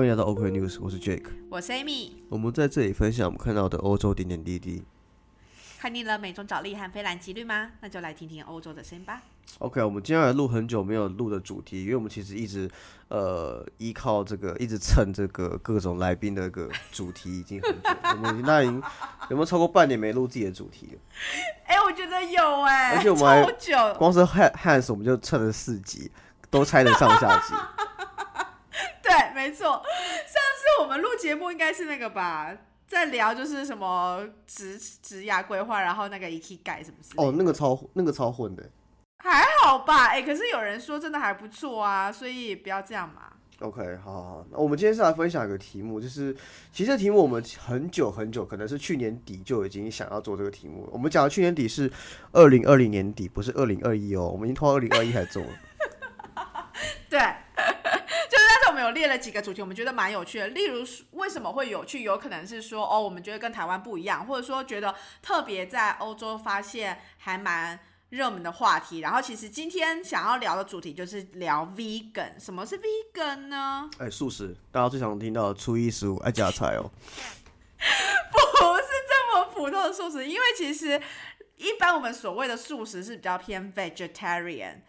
欢迎来到 OK News，我是 Jake，我是 Amy。我们在这里分享我们看到的欧洲点点滴滴。看腻了美中找力和菲兰吉律吗？那就来听听欧洲的声音吧。OK，我们接下来录很久没有录的主题，因为我们其实一直呃依靠这个，一直蹭这个各种来宾的一个主题已经很久，我们那已经有没有超过半年没录自己的主题了？哎、我觉得有哎、而且我们久。光是 Han Hans 我们就蹭了四集，都拆了上下集。对，没错。上次我们录节目应该是那个吧，在聊就是什么职职涯规划，然后那个 e k 改什么事哦，那个超那个超混的。还好吧？哎、可是有人说真的还不错啊，所以不要这样嘛。OK，好好好，那我们今天是来分享一个题目，就是其实这题目我们很久很久，可能是去年底就已经想要做这个题目了。我们讲的去年底是二零二零年底，不是二零二一哦，我们已经拖到二零二一才做了。对，有列了几个主题，我们觉得蛮有趣的。例如说为什么会有趣，有可能是说哦，我们觉得跟台湾不一样，或者说觉得特别在欧洲发现还蛮热门的话题。然后其实今天想要聊的主题就是聊 vegan，什么是 vegan 呢？哎，素食，大家最常听到的初一十五爱加菜哦。不是这么普通的素食，因为其实一般我们所谓的素食是比较偏 vegetarian，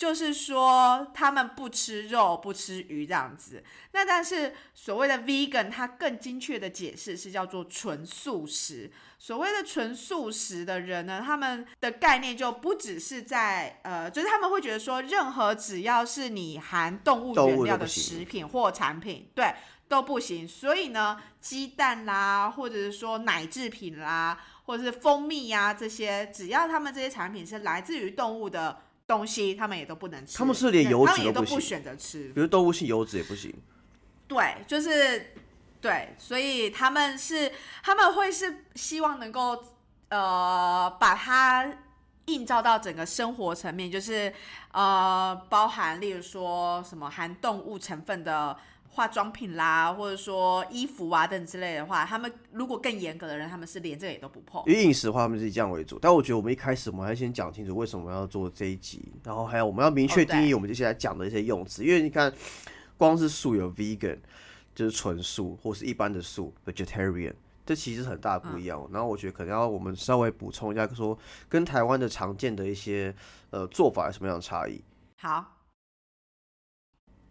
就是说他们不吃肉、不吃鱼这样子。那但是所谓的 vegan，它更精确的解释是叫做纯素食。所谓的纯素食的人呢，他们的概念就不只是在呃，就是他们会觉得说，任何只要是你含动物原料的食品或产品，对。都不行，所以呢，鸡蛋啦，或者是说奶制品啦，或者是蜂蜜呀、这些，只要他们这些产品是来自于动物的东西，他们也都不能吃。他们是连油脂他们也都不都不选择吃。比如动物性油脂也不行。对，就是对，所以他们是他们会是希望能够呃把它映照到整个生活层面，就是呃包含例如说什么含动物成分的。化妆品啦，或者说衣服啊等之类的话，他们如果更严格的人，他们是连这个也都不碰。以饮食的话，他们是以这样为主。但我觉得我们一开始我们还先讲清楚为什么要做这一集，然后还有我们要明确定义我们接下来讲的一些用词，因为你看，光是素有 vegan，就是纯素或是一般的素 vegetarian，这其实很大的不一样。然后我觉得可能要我们稍微补充一下，说跟台湾的常见的一些呃做法有什么样的差异。好，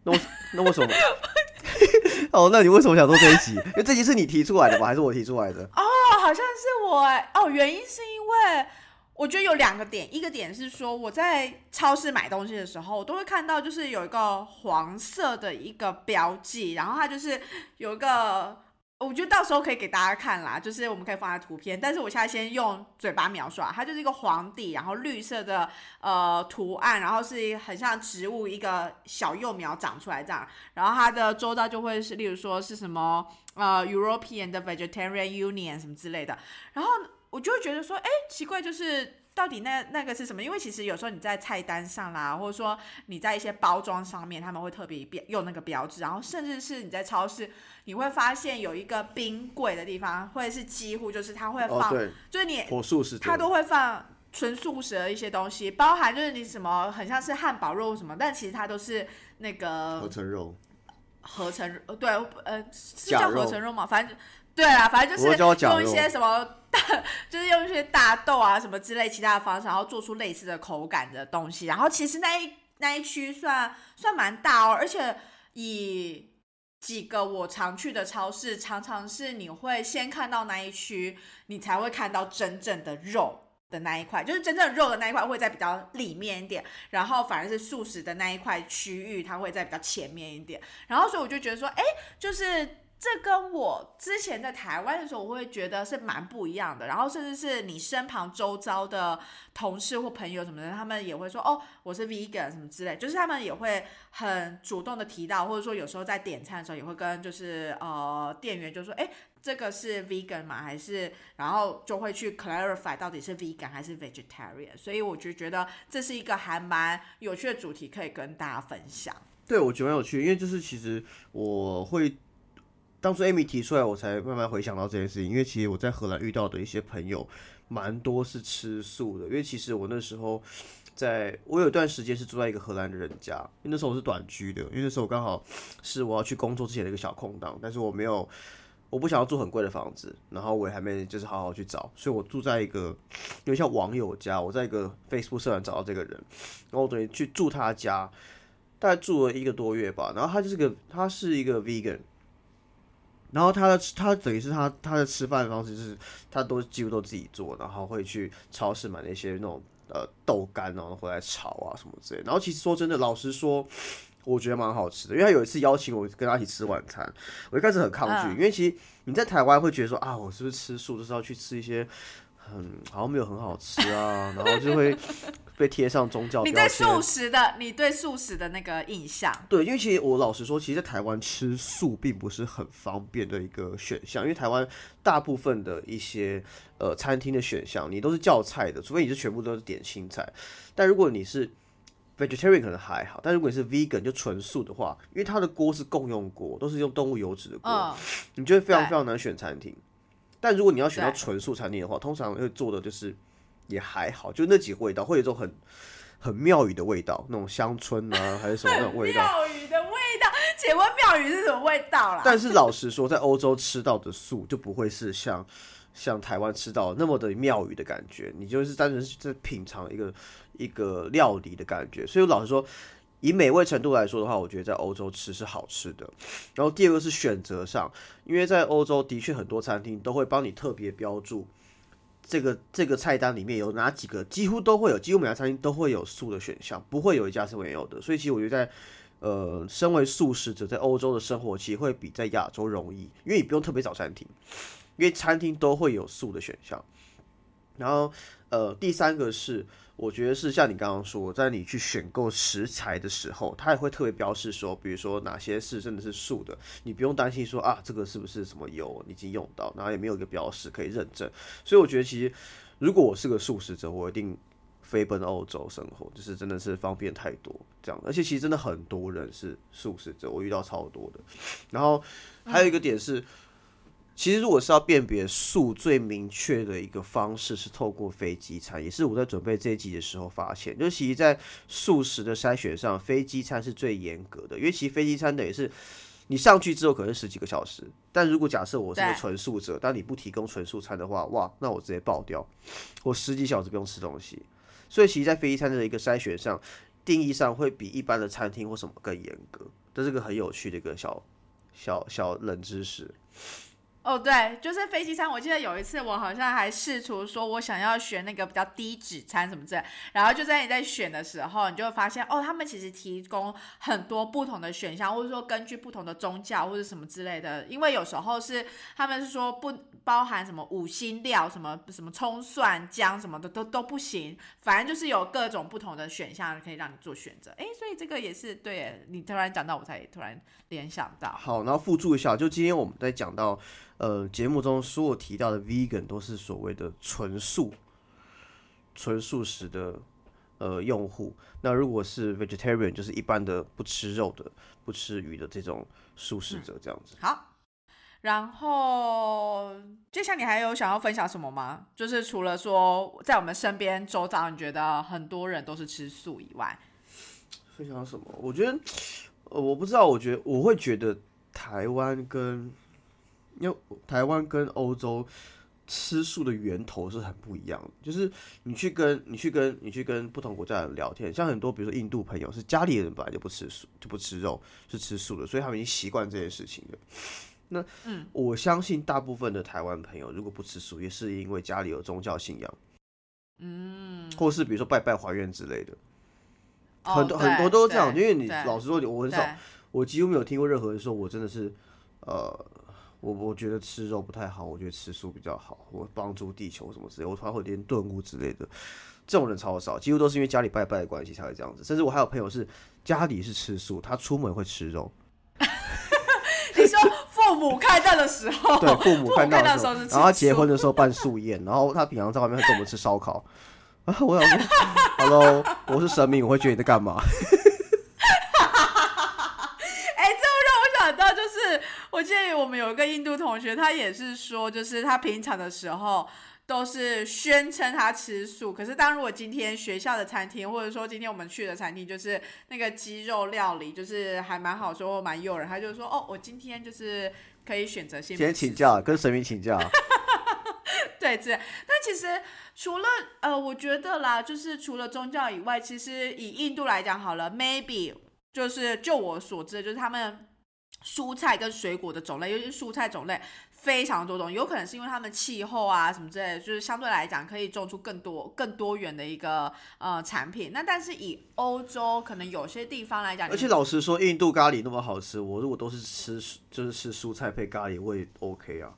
那为 那为什么？哦，那你为什么想做这一集？因为这集是你提出来的吧，还是我提出来的？哦，好像是我哎哦，原因是因为我觉得有两个点，一个点是说我在超市买东西的时候，我都会看到就是有一个黄色的一个标记，然后它就是有一个。我觉得到时候可以给大家看啦，就是我们可以放在图片，但是我现在先用嘴巴描述啊，它就是一个黄底，然后绿色的呃图案，然后是很像植物一个小幼苗长出来这样，然后它的周遭就会是，例如说是什么呃 European 的 Vegetarian Union 什么之类的，然后我就会觉得说，哎，奇怪，就是到底那那个是什么？因为其实有时候你在菜单上啦，或者说你在一些包装上面，他们会特别标用那个标志，然后甚至是你在超市，你会发现有一个冰柜的地方，或者是几乎就是它会哦，放，对，就是你火素食它都会放纯素食的一些东西，包含就是你什么很像是汉堡肉什么，但其实它都是那个合成肉。合成呃对呃是叫合成肉吗？反正对啊，反正就是用一些什么大，就是用一些大豆啊什么之类其他的方式，然后做出类似的口感的东西。然后其实那一那一区算算蛮大哦，而且以几个我常去的超市，常常是你会先看到那一区，你才会看到真正的肉。的那一块，就是真正肉的那一块会在比较里面一点，然后反而是素食的那一块区域，它会在比较前面一点。然后所以我就觉得说，哎，就是这跟我之前在台湾的时候，我会觉得是蛮不一样的。然后甚至是你身旁周遭的同事或朋友什么的，他们也会说，哦，我是 vegan 什么之类，就是他们也会很主动的提到，或者说有时候在点餐的时候也会跟就是呃店员就说，哎。这个是 vegan 吗？还是然后就会去 clarify 到底是 vegan 还是 vegetarian？所以我就觉得这是一个还蛮有趣的主题，可以跟大家分享。对，我觉得蛮有趣，因为就是其实我会当初 Amy 提出来，我才慢慢回想到这件事情。因为其实我在荷兰遇到的一些朋友，蛮多是吃素的。因为其实我那时候在我有一段时间是住在一个荷兰的人家，因为那时候我是短居的，因为那时候我刚好是我要去工作之前的一个小空档，但是我没有，我不想要住很贵的房子，然后我也还没就是好好去找，所以我住在一个有点像网友家，我在一个 Facebook 社团找到这个人，然后我等于去住他家，大概住了一个多月吧，然后他就是个他是一个 vegan。然后他的他等于是他他的吃饭的方式就是他都几乎都自己做，然后会去超市买那些那种呃豆干，然后回来炒啊什么之类。然后其实说真的，老实说，我觉得蛮好吃的。因为他有一次邀请我跟他一起吃晚餐，我一开始很抗拒，因为其实你在台湾会觉得说啊，我是不是吃素就是要去吃一些。很好像没有很好吃啊，然后就会被贴上宗教。你对素食的，你对素食的那个印象？对，因为其实我老实说，其实，在台湾吃素并不是很方便的一个选项，因为台湾大部分的一些呃餐厅的选项，你都是叫菜的，除非你是全部都是点青菜。但如果你是 vegetarian 可能还好，但如果你是 vegan 就纯素的话，因为它的锅是共用锅，都是用动物油脂的锅，你就会非常非常难选餐厅。但如果你要选到纯素餐厅的话，通常会做的就是也还好，就那几个味道，会有一种很很庙宇的味道，那种乡村啊，还是什么那种味道。庙宇的味道，请问庙宇是什么味道啦？但是老实说，在欧洲吃到的素就不会是像像台湾吃到那么的庙宇的感觉，你就是单纯是在品尝一个一个料理的感觉。所以老实说。以美味程度来说的话，我觉得在欧洲吃是好吃的。然后第二个是选择上，因为在欧洲的确很多餐厅都会帮你特别标注这个这个菜单里面有哪几个，几乎都会有，几乎每家餐厅都会有素的选项，不会有一家是没有的。所以其实我觉得在呃，身为素食者在欧洲的生活其实会比在亚洲容易，因为你不用特别找餐厅，因为餐厅都会有素的选项。然后呃，第三个是。我觉得是像你刚刚说，在你去选购食材的时候，他也会特别标示说，比如说哪些是真的是素的，你不用担心说啊，这个是不是什么油已经用到，然后也没有一个标识可以认证。所以我觉得其实，如果我是个素食者，我一定飞奔欧洲生活，就是真的是方便太多这样。而且其实真的很多人是素食者，我遇到超多的。然后还有一个点是。其实，如果是要辨别素最明确的一个方式，是透过飞机餐，也是我在准备这一集的时候发现，就其实，在素食的筛选上，飞机餐是最严格的，因为其实飞机餐等于是你上去之后可能十几个小时，但如果假设我是个纯素者，但你不提供纯素餐的话，哇，那我直接爆掉，我十几小时不用吃东西。所以，其实，在飞机餐的一个筛选上，定义上会比一般的餐厅或什么更严格，这是个很有趣的一个小小小冷知识。哦，对，就是飞机餐。我记得有一次，我好像还试图说，我想要选那个比较低脂餐什么之类。然后就在你在选的时候，你就会发现，哦，他们其实提供很多不同的选项，或者说根据不同的宗教或者什么之类的。因为有时候是他们是说不包含什么五星料，什么什么葱蒜姜什么的都都不行。反正就是有各种不同的选项可以让你做选择。哎，所以这个也是对你突然讲到，我才突然联想到。好，然后附注一下，就今天我们在讲到。呃，节目中所有提到的 vegan 都是所谓的纯素、纯素食的呃用户。那如果是 vegetarian，就是一般的不吃肉的、不吃鱼的这种素食者，这样子。好，然后接下来你还有想要分享什么吗？就是除了说在我们身边周遭，你觉得很多人都是吃素以外，分享什么？我觉得，呃，我不知道，我觉得我会觉得台湾跟因为台湾跟欧洲吃素的源头是很不一样的，就是你去跟你去跟你去跟不同国家的人聊天，像很多比如说印度朋友是家里人本来就不吃素，就不吃肉，是吃素的，所以他们已经习惯这件事情了。那嗯，我相信大部分的台湾朋友如果不吃素，也是因为家里有宗教信仰，嗯，或是比如说拜拜还愿之类的，很多很多都这样。因为你老实说，我很少，我几乎没有听过任何人说我真的是呃。我我觉得吃肉不太好，我觉得吃素比较好，我帮助地球什么之类，我突然会有点顿悟之类的，这种人超少，几乎都是因为家里拜拜的关系才会这样子。甚至我还有朋友是家里是吃素，他出门会吃肉。你说父母看到的时候，对，父母看到的时候，然后他结婚的时候办素宴，然后他平常在外面会跟我们吃烧烤。啊，我想说，Hello，我是神明，我会觉得你在干嘛？我记得我们有一个印度同学，他也是说，就是他平常的时候都是宣称他吃素，可是当如果今天学校的餐厅，或者说今天我们去的餐厅，就是那个鸡肉料理，就是还蛮好说，蛮诱人，他就说哦，我今天就是可以选择先先请教，跟神明请教。对，这但其实除了呃，我觉得啦，就是除了宗教以外，其实以印度来讲好了，maybe 就是就我所知，就是他们蔬菜跟水果的种类，尤其是蔬菜种类。非常多种，有可能是因为他们气候啊什么之类的，就是相对来讲可以种出更多更多元的一个呃产品。那但是以欧洲可能有些地方来讲，而且老实说，印度咖喱那么好吃，我如果都是吃就是吃蔬菜配咖喱，我也 OK 啊。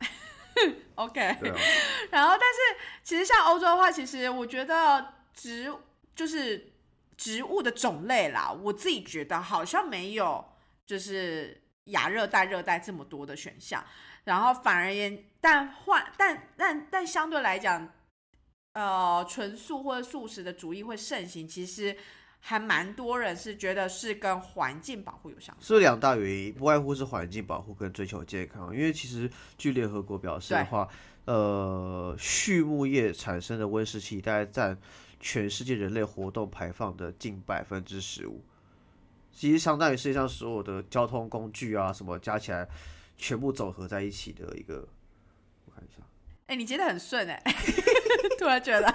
OK。啊。然后，但是其实像欧洲的话，其实我觉得植就是植物的种类啦，我自己觉得好像没有就是亚热带、热带这么多的选项。然后反而言，但换但但但相对来讲，呃，纯素或者素食的主义会盛行，其实还蛮多人是觉得是跟环境保护有相关。是两大原因，不外乎是环境保护跟追求健康。因为其实据联合国表示的话，呃，畜牧业产生的温室气大概占全世界人类活动排放的近百分之十五，其实相当于世界上所有的交通工具啊什么加起来。全部总合在一起的一个，我看一下。哎，你接的很顺哎，突然觉得，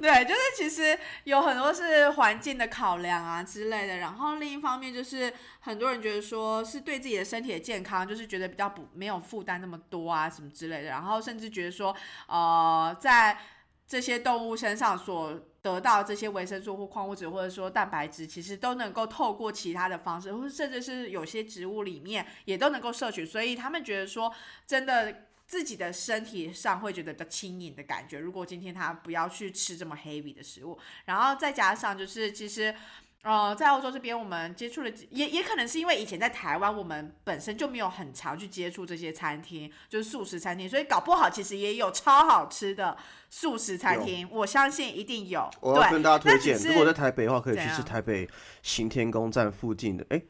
对，就是其实有很多是环境的考量啊之类的，然后另一方面就是很多人觉得说是对自己的身体的健康，就是觉得比较不没有负担那么多啊什么之类的，然后甚至觉得说，呃，在这些动物身上所。得到这些维生素或矿物质，或者说蛋白质，其实都能够透过其他的方式，或甚至是有些植物里面也都能够摄取。所以他们觉得说，真的自己的身体上会觉得比较轻盈的感觉。如果今天他不要去吃这么 heavy 的食物，然后再加上就是其实。呃，在澳洲这边，我们接触了，也也可能是因为以前在台湾，我们本身就没有很常去接触这些餐厅，就是素食餐厅，所以搞不好其实也有超好吃的素食餐厅，我相信一定有。我要跟大家推荐，如果在台北的话，可以去吃台北行天宫站附近的，哎，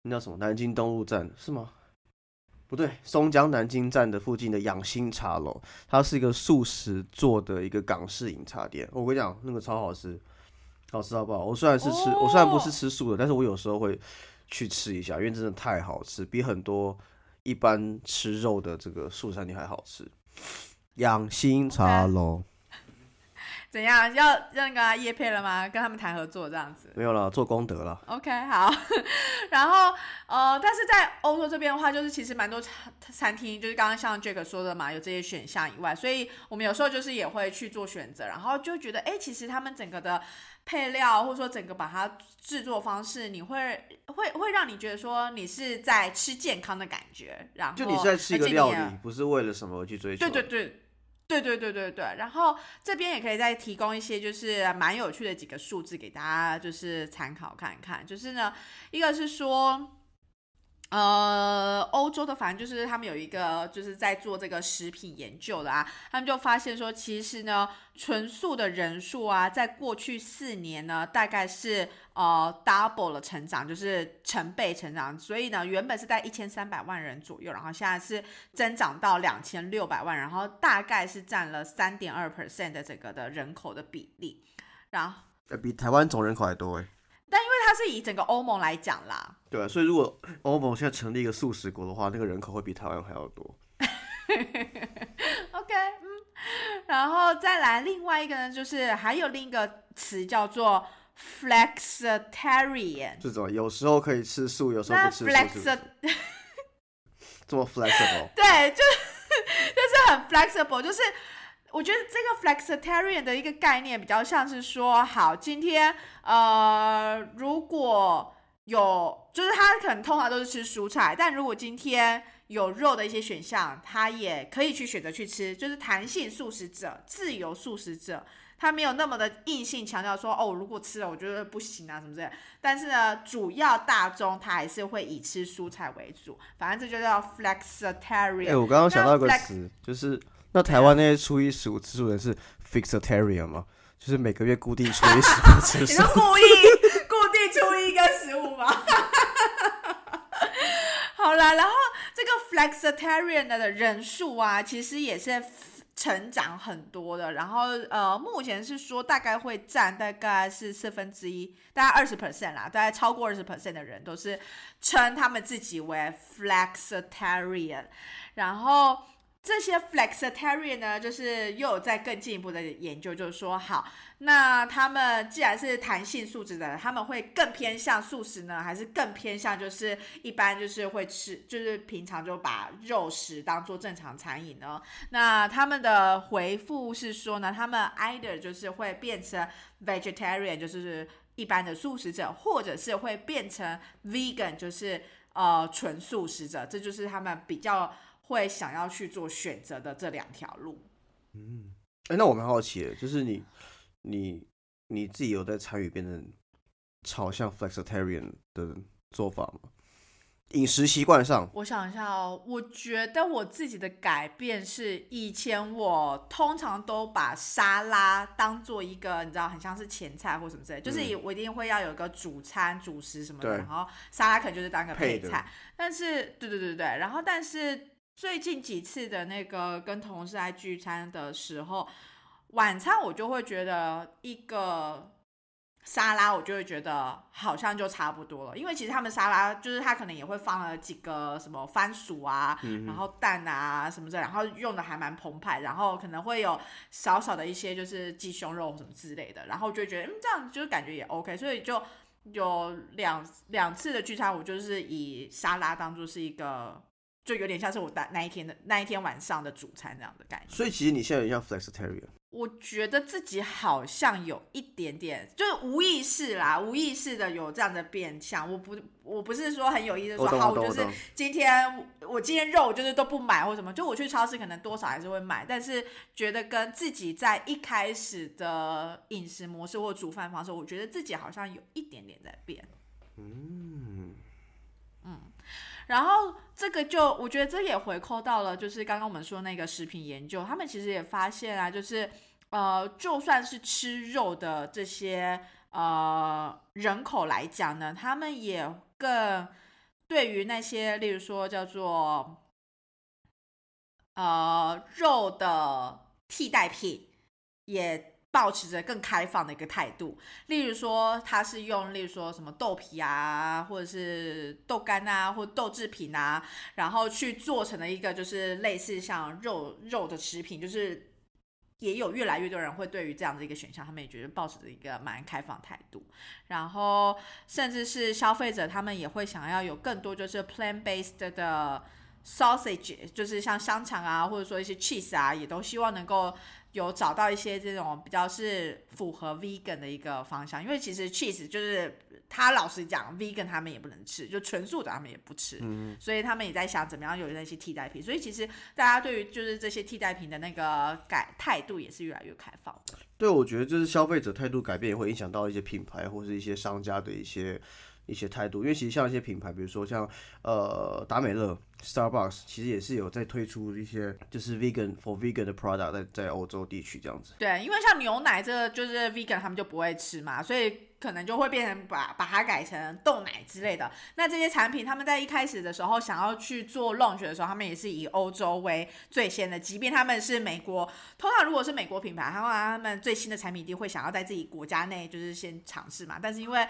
那叫什么？南京东路站是吗？不对，松江南京站的附近的养心茶楼，它是一个素食做的一个港式饮茶店。我跟你讲，那个超好吃。好吃好不好？我虽然是吃，我虽然不是吃素的，但是我有时候会去吃一下，因为真的太好吃，比很多一般吃肉的这个素餐厅还好吃。养心茶楼。怎样？要那个叶配了吗？跟他们谈合作这样子？没有了，做功德了。OK，好。然后呃，但是在欧洲这边的话，就是其实蛮多餐餐厅，就是刚刚像 Jack 说的嘛，有这些选项以外，所以我们有时候就是也会去做选择，然后就觉得，哎，其实他们整个的配料或者说整个把它制作方式，你会会会让你觉得说你是在吃健康的感觉，然后就你是在吃一个料理，不是为了什么去追求。对对对。对对对对对，然后这边也可以再提供一些就是蛮有趣的几个数字给大家，就是参考看看。就是呢，一个是说。呃，欧洲的反正就是他们有一个就是在做这个食品研究的啊，他们就发现说，其实呢，纯素的人数啊，在过去四年呢，大概是呃 double 了成长，就是成倍成长。所以呢，原本是在一千三百万人左右，然后现在是增长到两千六百万，然后大概是占了三点二 percent 的整个的人口的比例，然后比台湾总人口还多哎。但因为它是以整个欧盟来讲啦，对啊，所以如果欧盟现在成立一个素食国的话，那个人口会比台湾还要多。OK，嗯，然后再来另外一个呢，就是还有另一个词叫做 flexitarian，这种有时候可以吃素，有时候不吃素。这么 flexible？对，就就是很 flexible，就是。我觉得这个 flexitarian 的一个概念比较像是说，好，今天呃，如果有，就是他可能通常都是吃蔬菜，但如果今天有肉的一些选项，他也可以去选择去吃，就是弹性素食者、自由素食者，他没有那么的硬性强调说，哦，如果吃了我觉得不行啊什么之类。但是呢，主要大众他还是会以吃蔬菜为主，反正这就叫 flexitarian。哎，我刚刚想到一个词，就是。那台湾那些初一十五吃素人是 fixitarian 吗？就是每个月固定初一十五 吃素。你说故意固定初一跟十五吗？好啦，然后这个 flexitarian 的人数啊，其实也是成长很多的。然后呃，目前是说大概会占大概是四分之一，大概二十 percent 啦，大概超过二十 percent 的人都是称他们自己为 flexitarian。然后这些 flexitarian 呢，就是又有在更进一步的研究，就是说好。那他们既然是弹性素质的，他们会更偏向素食呢，还是更偏向就是一般就是会吃，就是平常就把肉食当做正常餐饮呢？那他们的回复是说呢，他们 either 就是会变成 vegetarian，就是一般的素食者，或者是会变成 vegan，就是呃纯素食者，这就是他们比较会想要去做选择的这两条路。嗯，哎，那我蛮好奇的，就是你。你你自己有在参与变成朝向 flexitarian 的做法吗？饮食习惯上，我想一下哦，我觉得我自己的改变是，以前我通常都把沙拉当做一个，你知道，很像是前菜或什么之类，就是我一定会要有个主餐、主食什么的，然后沙拉可能就是当个配菜。但是，对对对对，然后但是最近几次的那个跟同事在聚餐的时候。晚餐我就会觉得一个沙拉，我就会觉得好像就差不多了，因为其实他们沙拉就是他可能也会放了几个什么番薯啊，然后蛋啊什么的，然后用的还蛮澎湃，然后可能会有少少的一些就是鸡胸肉什么之类的，然后就觉得嗯这样就是感觉也 OK，所以就有两两次的聚餐，我就是以沙拉当做是一个。就有点像是我那那一天的那一天晚上的主餐这样的感觉。所以其实你现在有点像 flexitarian。我觉得自己好像有一点点，就是无意识啦，无意识的有这样的变相。我不，我不是说很有意识说，好，我就是今天我今天肉就是都不买或什么，就我去超市可能多少还是会买，但是觉得跟自己在一开始的饮食模式或煮饭方式，我觉得自己好像有一点点在变。嗯嗯。然后这个就我觉得这也回扣到了，就是刚刚我们说那个食品研究，他们其实也发现啊，就是呃，就算是吃肉的这些呃人口来讲呢，他们也更对于那些例如说叫做呃肉的替代品也。保持着更开放的一个态度，例如说，他是用，例如说什么豆皮啊，或者是豆干啊，或豆制品啊，然后去做成了一个就是类似像肉肉的食品，就是也有越来越多人会对于这样的一个选项，他们也觉得保持着一个蛮开放态度，然后甚至是消费者他们也会想要有更多就是 plan based 的 sausage，就是像香肠啊，或者说一些 cheese 啊，也都希望能够。有找到一些这种比较是符合 vegan 的一个方向，因为其实 cheese 就是他老实讲，vegan 他们也不能吃，就纯素的他们也不吃，所以他们也在想怎么样有那些替代品。所以其实大家对于就是这些替代品的那个改态度也是越来越开放。对，我觉得就是消费者态度改变也会影响到一些品牌或是一些商家的一些。一些态度，因为其实像一些品牌，比如说像呃达美乐 Starbucks，其实也是有在推出一些就是 vegan for vegan 的 product 在在欧洲地区这样子。对，因为像牛奶这就是 vegan 他们就不会吃嘛，所以可能就会变成把把它改成豆奶之类的。那这些产品他们在一开始的时候想要去做 launch 的时候，他们也是以欧洲为最先的，即便他们是美国，通常如果是美国品牌，他们他们最新的产品一定会想要在自己国家内就是先尝试嘛，但是因为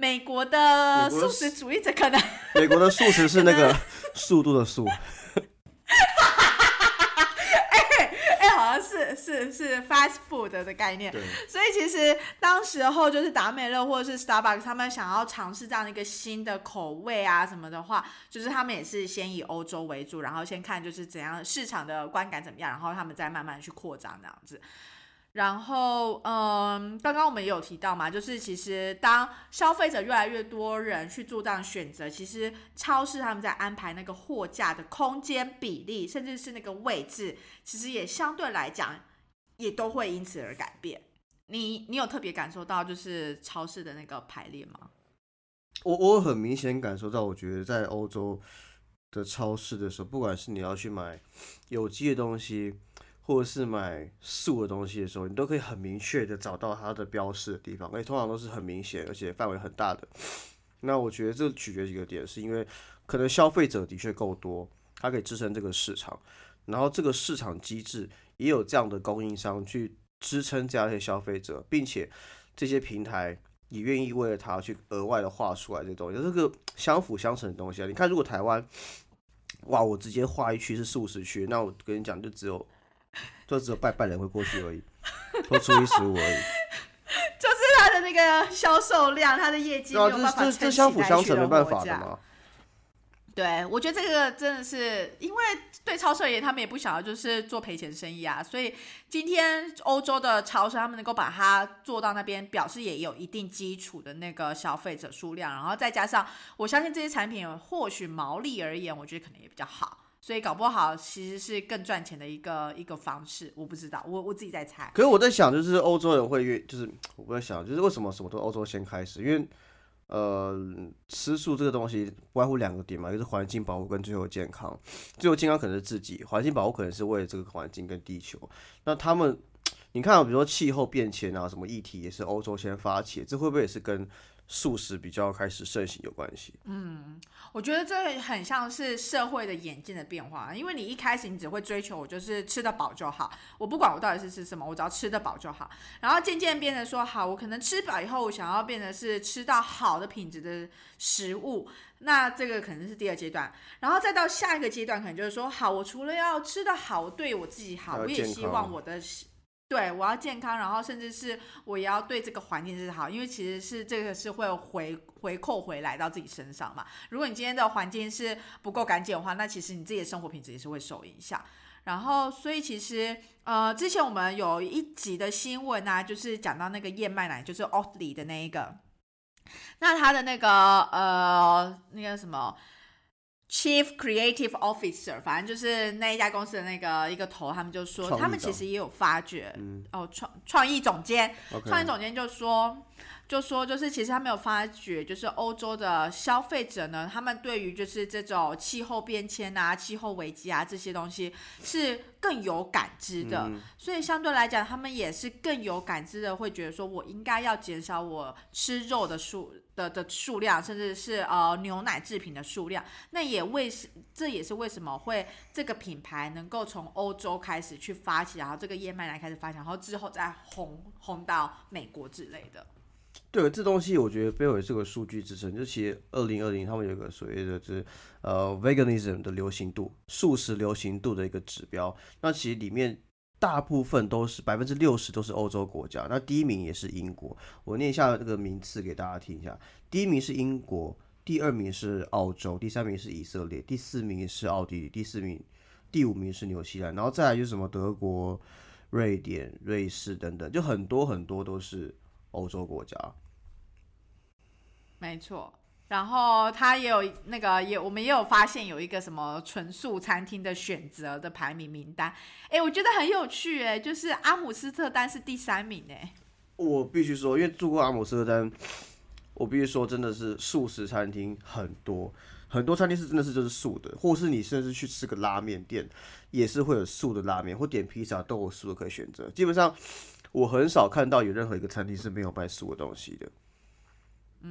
美国的素食主义者可能，美国的素食是那个速度的速，哎哎，好像是是是 fast food 的概念，所以其实当时候就是达美乐或者是 Starbucks 他们想要尝试这样的一个新的口味啊什么的话，就是他们也是先以欧洲为主，然后先看就是怎样市场的观感怎么样，然后他们再慢慢去扩张这样子。然后，嗯，刚刚我们也有提到嘛，就是其实当消费者越来越多人去做这样选择，其实超市他们在安排那个货架的空间比例，甚至是那个位置，其实也相对来讲也都会因此而改变。你你有特别感受到就是超市的那个排列吗？我我很明显感受到，我觉得在欧洲的超市的时候，不管是你要去买有机的东西。或者是买素的东西的时候，你都可以很明确的找到它的标示的地方，而且通常都是很明显，而且范围很大的。那我觉得这取决几个点，是因为可能消费者的确够多，它可以支撑这个市场，然后这个市场机制也有这样的供应商去支撑这样一些消费者，并且这些平台也愿意为了它去额外的画出来这东西，这个相辅相成的东西啊。你看，如果台湾，哇，我直接画一区是素食区，那我跟你讲，就只有就只有拜拜人会过去而已，或初一十五而已。就是他的那个销售量，他的业绩没有办法撑这这这相辅相成，没办法的嘛。对，我觉得这个真的是，因为对超市而言，他们也不想要就是做赔钱生意啊，所以今天欧洲的超市他们能够把它做到那边，表示也有一定基础的那个消费者数量，然后再加上我相信这些产品或许毛利而言，我觉得可能也比较好，所以搞不好其实是更赚钱的一个一个方式，我不知道，我我自己在猜。可是我在想，就是欧洲人会越，就是我在想，就是为什么什么都欧洲先开始？因为呃，吃素这个东西不外乎两个点嘛，一个是环境保护跟最后健康。最后健康可能是自己，环境保护可能是为了这个环境跟地球。那他们，你看啊，比如说气候变迁啊，什么议题也是欧洲先发起，这会不会也是跟素食比较开始盛行有关系？嗯我觉得这很像是社会的演进的变化，因为你一开始你只会追求我就是吃得饱就好，我不管我到底是吃什么，我只要吃得饱就好。然后渐渐变得说，好，我可能吃饱以后，我想要变得是吃到好的品质的食物，那这个可能是第二阶段。然后再到下一个阶段，可能就是说，好，我除了要吃得好，对我自己好，我也希望我的对，我要健康，然后甚至是我也要对这个环境是好，因为其实是这个是会回回扣回来到自己身上嘛。如果你今天的环境是不够干净的话，那其实你自己的生活品质也是会受影响。然后，所以其实呃，之前我们有一集的新闻啊，就是讲到那个燕麦奶，就是 Oatly 的那一个，那它的那个呃那个什么。Chief Creative Officer，反正就是那一家公司的那个一个头，他们就说，他们其实也有发觉，嗯。哦，创创意总监，创意总监就说，就说就是其实他们有发觉，就是欧洲的消费者呢，他们对于就是这种气候变迁啊、气候危机啊这些东西是更有感知的，嗯。所以相对来讲，他们也是更有感知的，会觉得说我应该要减少我吃肉的数的的数量，甚至是呃牛奶制品的数量。那也为是这也是为什么会这个品牌能够从欧洲开始去发起，然后这个燕麦奶开始发起，然后之后再红红到美国之类的。对，这东西我觉得背后也是个数据支撑。就其实二零二零他们有个所谓的是呃 veganism 的流行度，素食流行度的一个指标。那其实里面大部分都是百分之六十都是欧洲国家，那第一名也是英国。我念一下这个名次给大家听一下：第一名是英国，第二名是澳洲，第三名是以色列，第四名是奥地利，第四名、第五名是纽西兰，然后再来就是什么德国、瑞典、瑞士等等，就很多很多都是欧洲国家。没错。然后他也有那个也，我们也有发现有一个什么纯素餐厅的选择的排名名单，哎，我觉得很有趣，哎，就是阿姆斯特丹是第三名，哎，我必须说，因为住过阿姆斯特丹，我必须说，真的是素食餐厅很多，很多餐厅是真的是就是素的，或是你甚至去吃个拉面店，也是会有素的拉面，或点披萨都有素的可以选择。基本上，我很少看到有任何一个餐厅是没有卖素的东西的。哎，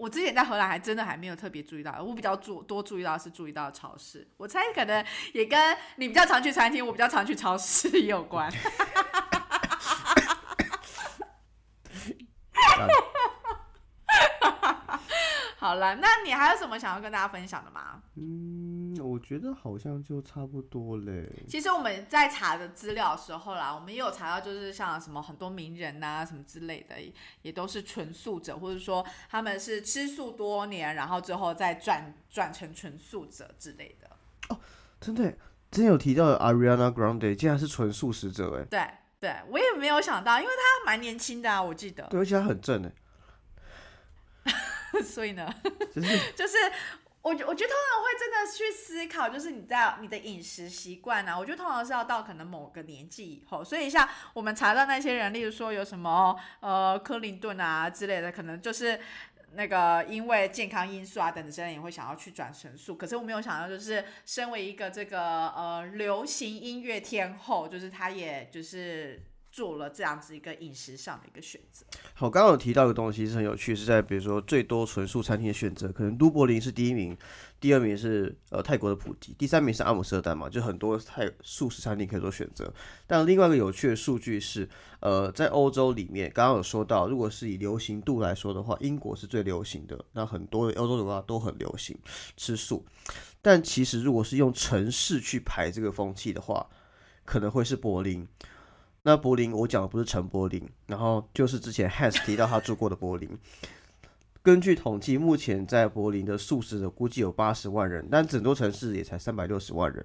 我之前在荷兰还真的还没有特别注意到，我比较注多注意到是注意到超市，我猜可能也跟你比较常去餐厅，我比较常去超市有关。好了，那你还有什么想要跟大家分享的吗？嗯，我觉得好像就差不多嘞。其实我们在查的资料的时候啦，我们也有查到，就是像什么很多名人呐、什么之类的，也都是纯素者，或者说他们是吃素多年，然后最后再转转成纯素者之类的。哦真的耶，之前有提到的 Ariana Grande 竟然是纯素食者，哎，对，对我也没有想到，因为他蛮年轻的啊，我记得。对，而且他很正哎，所以呢，就是就是我觉我觉得通常会真的去思考，就是你在你的饮食习惯啊，我觉得通常是要到可能某个年纪以后，所以像我们查到那些人，例如说有什么呃克林顿啊之类的，可能就是。那个因为健康因素啊等等之类，也会想要去转神速。可是我没有想到，就是身为一个这个呃流行音乐天后，就是她也就是做了这样子一个饮食上的一个选择。好，刚刚有提到一个东西是很有趣，是在比如说最多纯素餐厅的选择，可能都柏林是第一名，第二名是呃泰国的普吉，第三名是阿姆斯特丹嘛，就很多泰素食餐厅可以做选择。但另外一个有趣的数据是，呃，在欧洲里面，刚刚有说到，如果是以流行度来说的话，英国是最流行的，那很多欧洲国家都很流行吃素。但其实如果是用城市去排这个风气的话，可能会是柏林。那柏林，我讲的不是陈柏林，然后就是之前 Has 提到他住过的柏林。根据统计，目前在柏林的素食者估计有八十万人，但整座城市也才三百六十万人，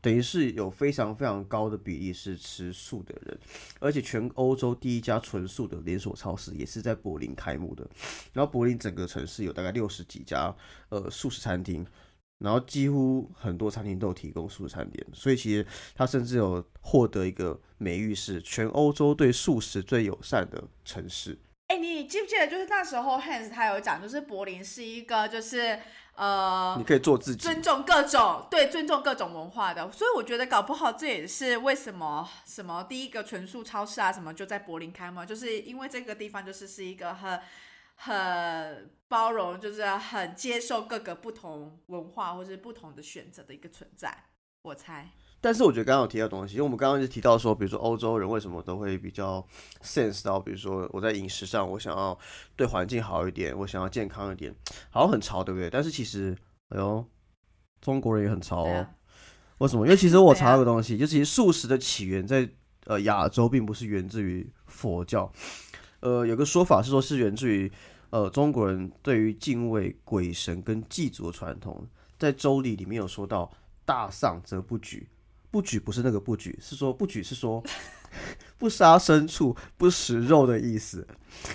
等于是有非常非常高的比例是吃素的人。而且全欧洲第一家纯素的连锁超市也是在柏林开幕的。然后柏林整个城市有大概六十几家呃素食餐厅。然后几乎很多餐厅都有提供素食餐点，所以其实它甚至有获得一个美誉是全欧洲对素食最友善的城市。哎，你记不记得就是那时候 Hans 他有讲，就是柏林是一个就是呃，你可以做自己，尊重各种对尊重各种文化的。所以我觉得搞不好这也是为什么什么第一个纯素超市啊什么就在柏林开嘛，就是因为这个地方就是是一个很。很包容，就是很接受各个不同文化或是不同的选择的一个存在。我猜。但是我觉得刚刚有提到东西，因为我们刚刚就提到说，比如说欧洲人为什么都会比较 sense 到，比如说我在饮食上，我想要对环境好一点，我想要健康一点，好像很潮，对不对？但是其实，哎呦，中国人也很潮哦。为什么？因为其实我查到个东西，就其实素食的起源在呃亚洲，并不是源自于佛教。呃，有个说法是说，是源自于呃中国人对于敬畏鬼神跟祭祖的传统，在周礼里面有说到“大丧则不举”，不举不是那个不举，是说不举是说 不杀牲畜、不食肉的意思。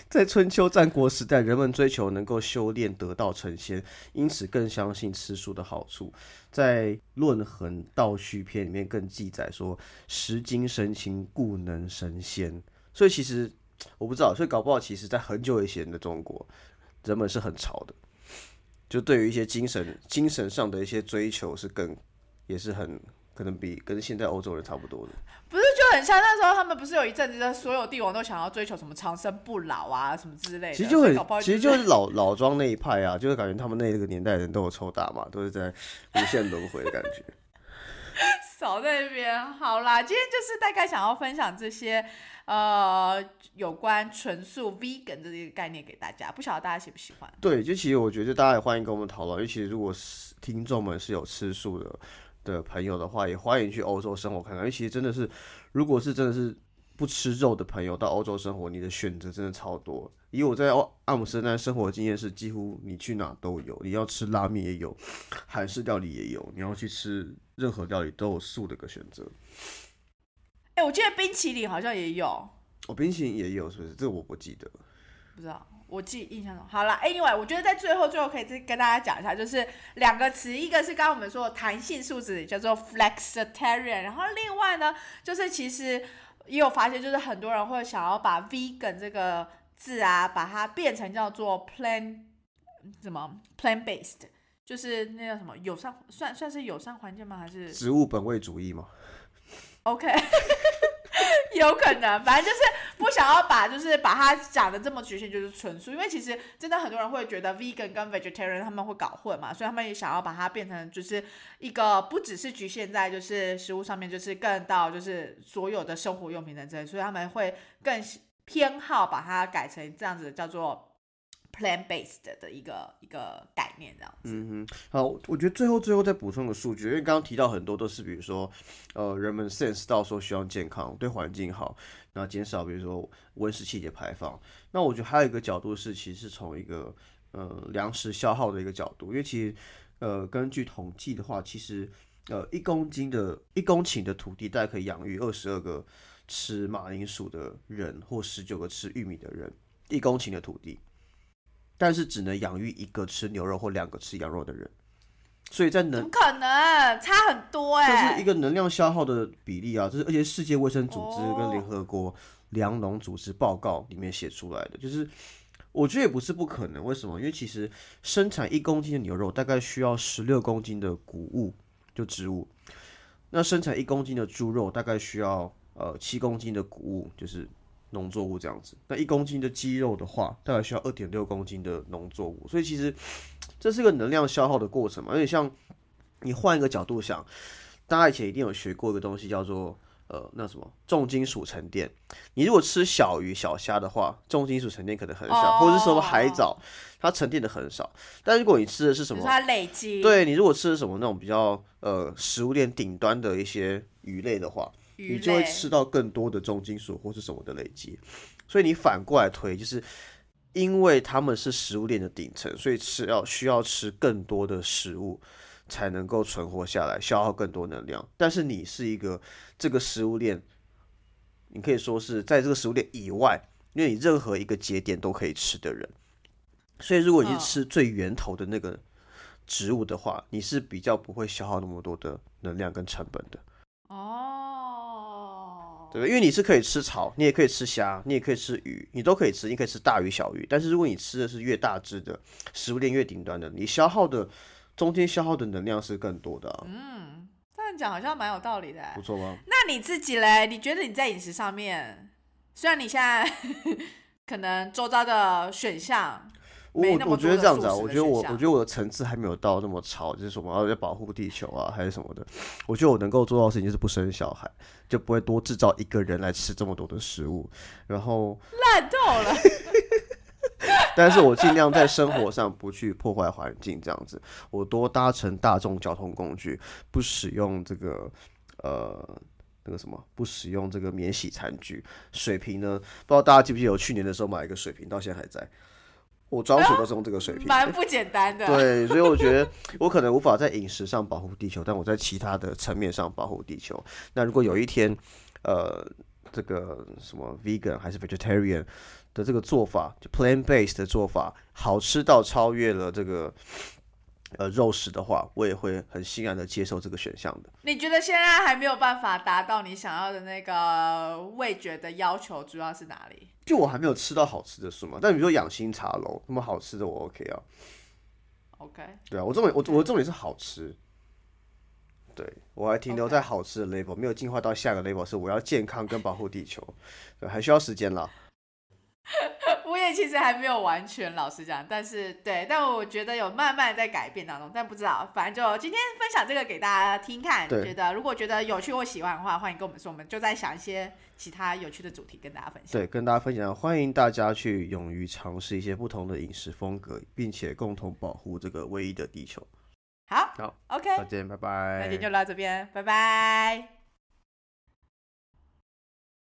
在春秋战国时代，人们追求能够修炼得道成仙，因此更相信吃素的好处。在《论衡·道虚篇》里面更记载说：“食精生清，故能神仙。”所以其实。我不知道，所以搞不好，其实在很久以前的中国，人们是很潮的，就对于一些精神、精神上的一些追求是更，也是很可能比跟现在欧洲人差不多的。不是就很像那时候他们不是有一阵子，所有帝王都想要追求什么长生不老啊，什么之类的。其实就很，其实就是老老庄那一派啊，就是感觉他们那个年代人都有抽大嘛，都是在无限轮回的感觉。少在那边，好啦，今天就是大概想要分享这些。呃，有关纯素 vegan 的这个概念给大家，不晓得大家喜不喜欢？对，就其实我觉得大家也欢迎跟我们讨论，尤其如果是听众们是有吃素的的朋友的话，也欢迎去欧洲生活看看。因为其实真的是，如果是真的是不吃肉的朋友到欧洲生活，你的选择真的超多。以我在阿姆斯特丹生活经验是，几乎你去哪都有，你要吃拉面也有，韩式料理也有，你要去吃任何料理都有素的一个选择。哎，我记得冰淇淋好像也有，哦，冰淇淋也有，是不是？这个我不记得，不知道，我记印象中。好了，Anyway，我觉得在最后最后可以再跟大家讲一下，就是两个词，一个是刚刚我们说的弹性素质，叫做 flexitarian，然后另外呢，就是其实也有发现，就是很多人会想要把 vegan 这个字啊，把它变成叫做 plant 什么 plant based，就是那叫什么友善，算算是友善环境吗？还是植物本位主义吗？OK，有可能，反正就是不想要把，就是把它讲的这么局限，就是纯素，因为其实真的很多人会觉得 vegan 跟 vegetarian 他们会搞混嘛，所以他们也想要把它变成就是一个不只是局限在就是食物上面，就是更到就是所有的生活用品等等，所以他们会更偏好把它改成这样子叫做。Plan based 的一个一个概念这样子。嗯哼，好，我觉得最后最后再补充个数据，因为刚刚提到很多都是，比如说，呃，人们 sense 到说需要健康，对环境好，然后减少比如说温室气体排放。那我觉得还有一个角度是，其实是从一个呃粮食消耗的一个角度，因为其实呃根据统计的话，其实呃一公斤的一公顷的土地大概可以养育二十二个吃马铃薯的人，或十九个吃玉米的人，一公顷的土地。但是只能养育一个吃牛肉或两个吃羊肉的人，所以在能不可能？差很多哎，这是一个能量消耗的比例啊，这是而且世界卫生组织跟联合国粮农组织报告里面写出来的，就是我觉得也不是不可能，为什么？因为其实生产一公斤的牛肉大概需要十六公斤的谷物，就植物，那生产一公斤的猪肉大概需要呃七公斤的谷物，就是农作物这样子。那一公斤的鸡肉的话，大概需要二点六公斤的农作物，所以其实这是个能量消耗的过程嘛。有点像你换一个角度想，大家以前一定有学过一个东西叫做。呃，那什么重金属沉淀？你如果吃小鱼小虾的话，重金属沉淀可能很少，或者是什么海藻，它沉淀的很少。但如果你吃的是什么，它累积。对你如果吃的什么那种比较呃食物链顶端的一些鱼类的话，你就会吃到更多的重金属或是什么的累积。所以你反过来推，就是因为他们是食物链的顶层，所以吃要需要吃更多的食物。才能够存活下来，消耗更多能量。但是你是一个这个食物链，你可以说是在这个食物链以外，因为你任何一个节点都可以吃的人。所以如果你是吃最源头的那个植物的话，你是比较不会消耗那么多的能量跟成本的。哦，对因为你是可以吃草，你也可以吃虾，你也可以吃鱼，你都可以吃，你可以吃大鱼小鱼。但是如果你吃的是越大只的食物链越顶端的，你消耗的。中间消耗的能量是更多的。嗯，这样讲好像蛮有道理的。不错吧？那你自己嘞？你觉得你在饮食上面，虽然你现在 可能周遭的选项我我觉得这样子啊，我觉得我我觉得我的层次还没有到那么潮，就是什么要保护地球啊，还是什么的。我觉得我能够做到的事情就是不生小孩，就不会多制造一个人来吃这么多的食物，然后烂透了。但是我尽量在生活上不去破坏环境，这样子，我多搭乘大众交通工具，不使用这个呃那个什么，不使用这个免洗餐具。水瓶呢，不知道大家记不记得，我去年的时候买一个水瓶，到现在还在。我装水都是用这个水平，蛮不简单的。对，所以我觉得我可能无法在饮食上保护地球，但我在其他的层面上保护地球。那如果有一天，呃，这个什么 vegan 还是 vegetarian？的这个做法，就 plant based 的做法，好吃到超越了这个呃肉食的话，我也会很欣然的接受这个选项的。你觉得现在还没有办法达到你想要的那个味觉的要求，主要是哪里？就我还没有吃到好吃的素嘛。但比如说养心茶楼那么好吃的，我 OK 啊。OK。对啊，我重点我我的重点是好吃。对我还停留在好吃的 level，没有进化到下个 level，是我要健康跟保护地球，对，还需要时间啦。我也其实还没有完全，老实讲，但是对，但我觉得有慢慢在改变当中，但不知道，反正就今天分享这个给大家听看，觉得如果觉得有趣或喜欢的话，欢迎跟我们说，我们就在想一些其他有趣的主题跟大家分享。对，跟大家分享，欢迎大家去勇于尝试一些不同的饮食风格，并且共同保护这个唯一的地球。好，好，OK，再见，拜拜。那今天就到这边，拜拜。